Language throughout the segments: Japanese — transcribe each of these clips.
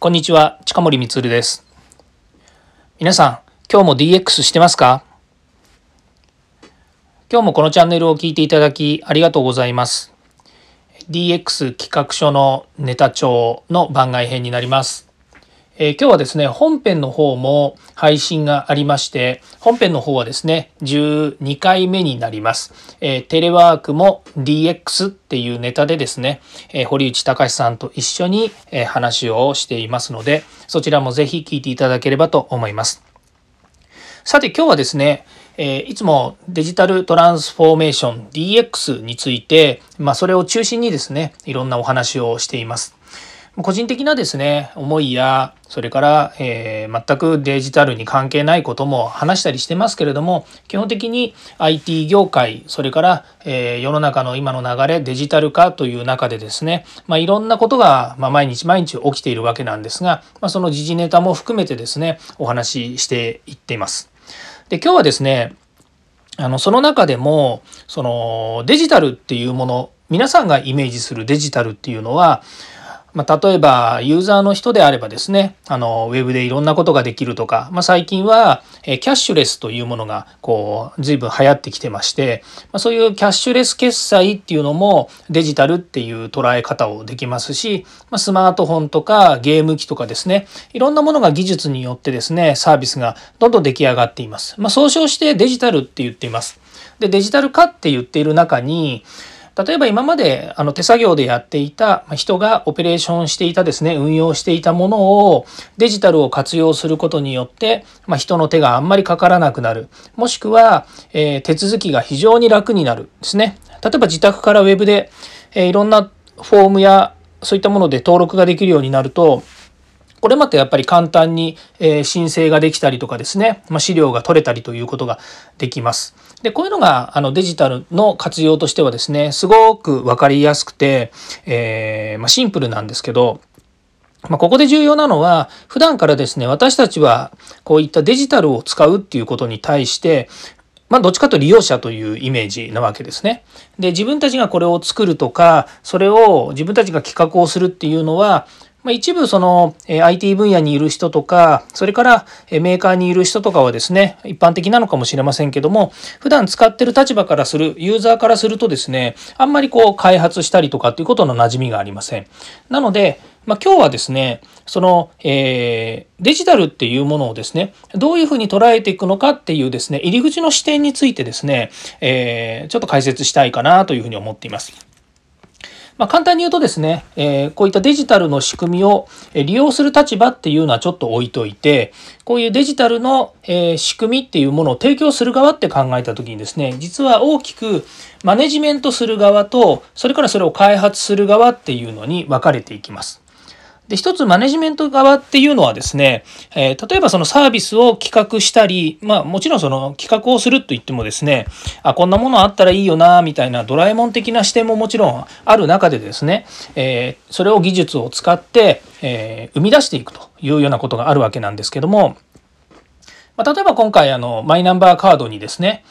こんにちは、近森光です。皆さん、今日も DX してますか？今日もこのチャンネルを聞いていただきありがとうございます。DX 企画書のネタ帳の番外編になります。えー、今日はですね、本編の方も配信がありまして、本編の方はですね、12回目になります。えー、テレワークも DX っていうネタでですね、えー、堀内隆さんと一緒に、え話をしていますので、そちらもぜひ聞いていただければと思います。さて今日はですね、えいつもデジタルトランスフォーメーション DX について、まあ、それを中心にですね、いろんなお話をしています。個人的なですね、思いや、それから、えー、全くデジタルに関係ないことも話したりしてますけれども、基本的に IT 業界、それから、えー、世の中の今の流れ、デジタル化という中でですね、まあ、いろんなことが、まあ、毎日毎日起きているわけなんですが、まあ、その時事ネタも含めてですね、お話ししていっています。で、今日はですね、あの、その中でも、そのデジタルっていうもの、皆さんがイメージするデジタルっていうのは、まあ、例えばユーザーの人であればですね、あの、ウェブでいろんなことができるとか、まあ、最近は、えキャッシュレスというものが、こう、随分流行ってきてまして、まあ、そういうキャッシュレス決済っていうのもデジタルっていう捉え方をできますし、ま、スマートフォンとかゲーム機とかですね、いろんなものが技術によってですね、サービスがどんどん出来上がっています。ま、総称してデジタルって言っています。で、デジタル化って言っている中に、例えば今まであの手作業でやっていた人がオペレーションしていたですね運用していたものをデジタルを活用することによって、まあ、人の手があんまりかからなくなるもしくは、えー、手続きが非常に楽になるですね例えば自宅からウェブで、えー、いろんなフォームやそういったもので登録ができるようになるとこれまたやっぱり簡単に、申請ができたりとかですね、ま、資料が取れたりということができます。で、こういうのがあのデジタルの活用としてはですね、すごく分かりやすくて、えー、まあ、シンプルなんですけど、まあ、ここで重要なのは、普段からですね、私たちはこういったデジタルを使うっていうことに対して、まあ、どっちかと利用者というイメージなわけですね。で、自分たちがこれを作るとか、それを自分たちが企画をするっていうのは、まあ、一部その IT 分野にいる人とか、それからメーカーにいる人とかはですね、一般的なのかもしれませんけども、普段使ってる立場からする、ユーザーからするとですね、あんまりこう開発したりとかっていうことの馴染みがありません。なので、まあ、今日はですね、その、えー、デジタルっていうものをですね、どういうふうに捉えていくのかっていうですね、入り口の視点についてですね、えー、ちょっと解説したいかなというふうに思っています。まあ、簡単に言うとですね、えー、こういったデジタルの仕組みを利用する立場っていうのはちょっと置いといて、こういうデジタルの、え仕組みっていうものを提供する側って考えた時にですね、実は大きくマネジメントする側と、それからそれを開発する側っていうのに分かれていきます。で、一つマネジメント側っていうのはですね、えー、例えばそのサービスを企画したり、まあもちろんその企画をすると言ってもですね、あ、こんなものあったらいいよな、みたいなドラえもん的な視点ももちろんある中でですね、えー、それを技術を使って、えー、生み出していくというようなことがあるわけなんですけども、まあ、例えば今回あの、マイナンバーカードにですね、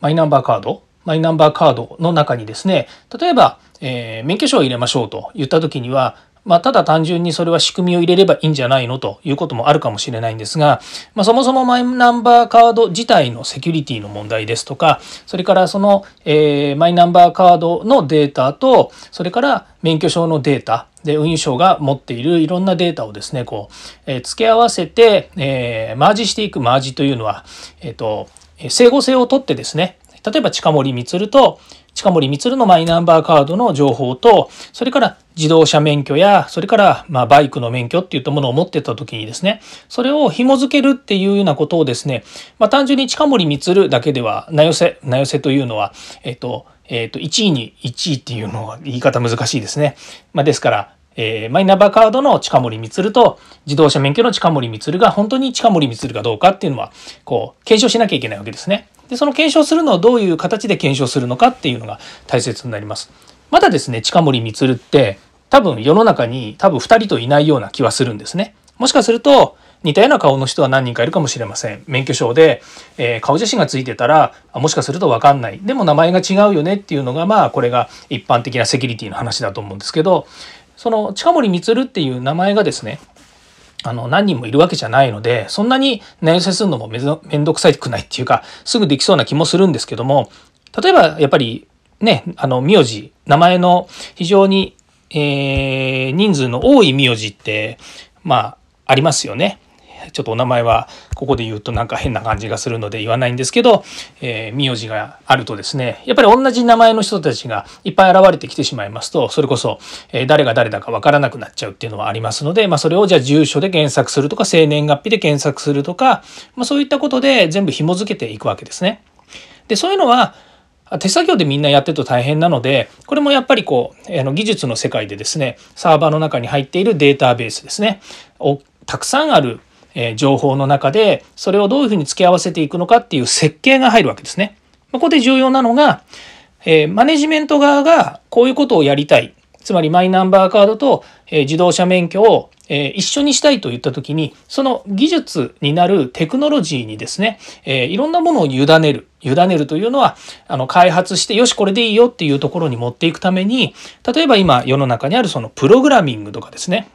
マイナンバーカードマイナンバーカードの中にですね、例えば、えー、免許証を入れましょうと言った時には、まあ、ただ単純にそれは仕組みを入れればいいんじゃないのということもあるかもしれないんですが、まあ、そもそもマイナンバーカード自体のセキュリティの問題ですとか、それからその、えー、マイナンバーカードのデータと、それから免許証のデータ、で、運輸省が持っているいろんなデータをですね、こう、えー、付け合わせて、えー、マージしていくマージというのは、えっ、ー、と、整合性をとってですね、例えば近森光と近森光のマイナンバーカードの情報と、それから自動車免許や、それからまバイクの免許っていったものを持ってた時にですね、それを紐付けるっていうようなことをですね、まあ、単純に近森光だけでは、名寄せ、名寄せというのは、えっ、と、えっ、と、1位に1位っていうのは言い方難しいですね。まあ、ですから、えー、マイナンバーカードの近森光と自動車免許の近森光が本当に近森光かどうかっていうのは、こう、検証しなきゃいけないわけですね。で、その検証するのをどういう形で検証するのかっていうのが大切になります。まだですね、近森光って多分世の中に多分2人といないような気はするんですね。もしかすると似たような顔の人は何人かいるかもしれません。免許証で、えー、顔写真がついてたらもしかすると分かんない。でも名前が違うよねっていうのがまあこれが一般的なセキュリティの話だと思うんですけどその近森光っていう名前がですねあの、何人もいるわけじゃないので、そんなに寝寄せするのもめんどくさいくないっていうか、すぐできそうな気もするんですけども、例えばやっぱりね、あの、苗字、名前の非常に、えー、人数の多い苗字って、まあ、ありますよね。ちょっとお名前はここで言うとなんか変な感じがするので言わないんですけど、えー、名字があるとですねやっぱり同じ名前の人たちがいっぱい現れてきてしまいますとそれこそ、え、誰が誰だかわからなくなっちゃうっていうのはありますので、まあ、それをじゃあ住所で検索するとか生年月日で検索するとか、まあ、そういったことで全部紐付けていくわけですね。でそういうのは手作業でみんなやってると大変なのでこれもやっぱりこうあの技術の世界でですねサーバーの中に入っているデータベースですねをたくさんあるえ情報の中でそれをどういうふうに付け合わせていくのかっていう設計が入るわけですね。ここで重要なのが、えマネジメント側がこういうことをやりたい。つまりマイナンバーカードとえ自動車免許をえ一緒にしたいと言った時にその技術になるテクノロジーにですね、えいろんなものを委ねる。委ねるというのはあの開発してよしこれでいいよっていうところに持っていくために例えば今世の中にあるそのプログラミングとかですね。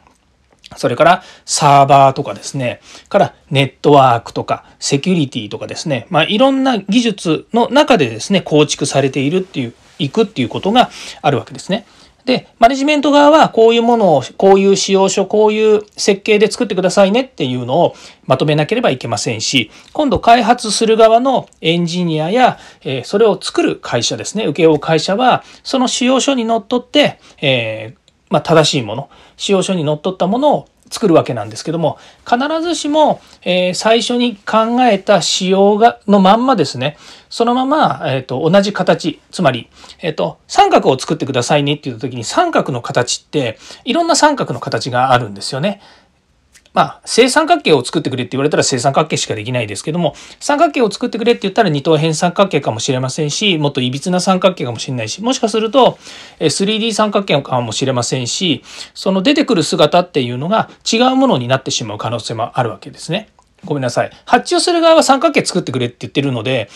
それからサーバーとかですね、からネットワークとかセキュリティとかですね、まあいろんな技術の中でですね、構築されているっていう、いくっていうことがあるわけですね。で、マネジメント側はこういうものを、こういう仕様書、こういう設計で作ってくださいねっていうのをまとめなければいけませんし、今度開発する側のエンジニアや、えそれを作る会社ですね、請け負う会社は、その仕様書にのっとって、えー、まあ、正しいもの、使用書にのっとったものを作るわけなんですけども必ずしも、えー、最初に考えた仕様がのまんまですねそのまま、えーと、同じ形つまり、えーと、三角を作ってくださいねって言った時に三角の形っていろんな三角の形があるんですよね。まあ、正三角形を作ってくれって言われたら正三角形しかできないですけども、三角形を作ってくれって言ったら二等辺三角形かもしれませんし、もっといびつな三角形かもしれないし、もしかすると 3D 三角形かもしれませんし、その出てくる姿っていうのが違うものになってしまう可能性もあるわけですね。ごめんなさい。発注する側は三角形作ってくれって言ってるので、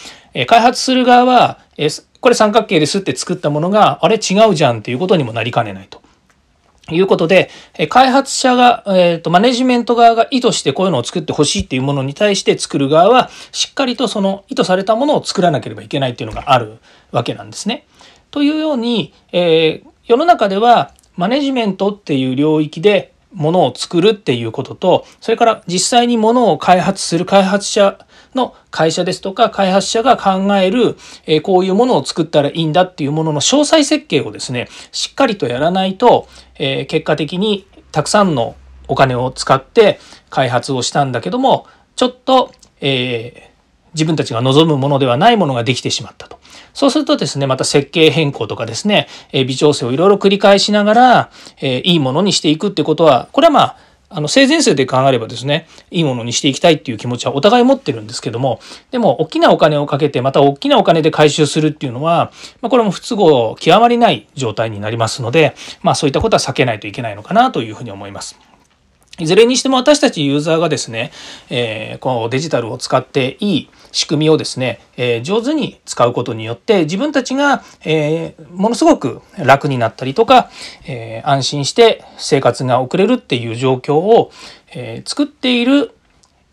開発する側は、これ三角形ですって作ったものが、あれ違うじゃんっていうことにもなりかねないと。いうことで、開発者が、えっ、ー、と、マネジメント側が意図してこういうのを作ってほしいっていうものに対して作る側は、しっかりとその意図されたものを作らなければいけないっていうのがあるわけなんですね。というように、えー、世の中ではマネジメントっていう領域でものを作るっていうことと、それから実際にものを開発する開発者の会社ですとか開発者が考える、えー、こういうものを作ったらいいんだっていうものの詳細設計をですね、しっかりとやらないと、えー、結果的にたくさんのお金を使って開発をしたんだけども、ちょっと、えー、自分たちが望むものではないものができてしまったと。そうするとですね、また設計変更とかですね、え微調整をいろいろ繰り返しながら、えいいものにしていくってことは、これはまあ、あの、性善説で考えればですね、いいものにしていきたいっていう気持ちはお互い持ってるんですけども、でも、大きなお金をかけて、また大きなお金で回収するっていうのは、まあ、これも不都合極まりない状態になりますので、まあ、そういったことは避けないといけないのかなというふうに思います。いずれにしても私たちユーザーがですね、えー、このデジタルを使っていい仕組みをですね、えー、上手に使うことによって自分たちが、えー、ものすごく楽になったりとか、え安心して生活が送れるっていう状況を、え作っている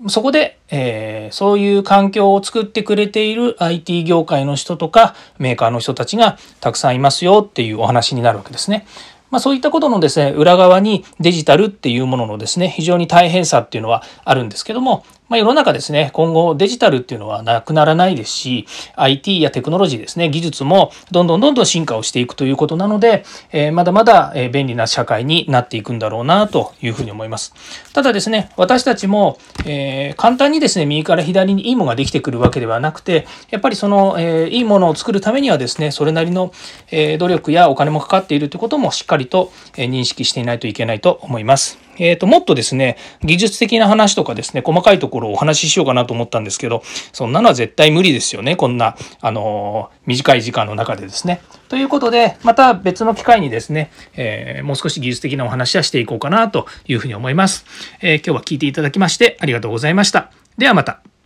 そこで、え、そういう環境を作ってくれている IT 業界の人とかメーカーの人たちがたくさんいますよっていうお話になるわけですね。まあ、そういったことのですね裏側にデジタルっていうもののですね非常に大変さっていうのはあるんですけども、まあ、世の中ですね、今後デジタルっていうのはなくならないですし、IT やテクノロジーですね、技術もどんどんどんどん進化をしていくということなので、えー、まだまだ便利な社会になっていくんだろうなというふうに思います。ただですね、私たちも、えー、簡単にですね、右から左にいいものができてくるわけではなくて、やっぱりその、えー、いいものを作るためにはですね、それなりの、え努力やお金もかかっているということもしっかりと認識していないといけないと思います。えっ、ー、と、もっとですね、技術的な話とかですね、細かいところをお話ししようかなと思ったんですけど、そんなのは絶対無理ですよね。こんな、あのー、短い時間の中でですね。ということで、また別の機会にですね、えー、もう少し技術的なお話はしていこうかなというふうに思います。え今日は聞いていただきましてありがとうございました。ではまた。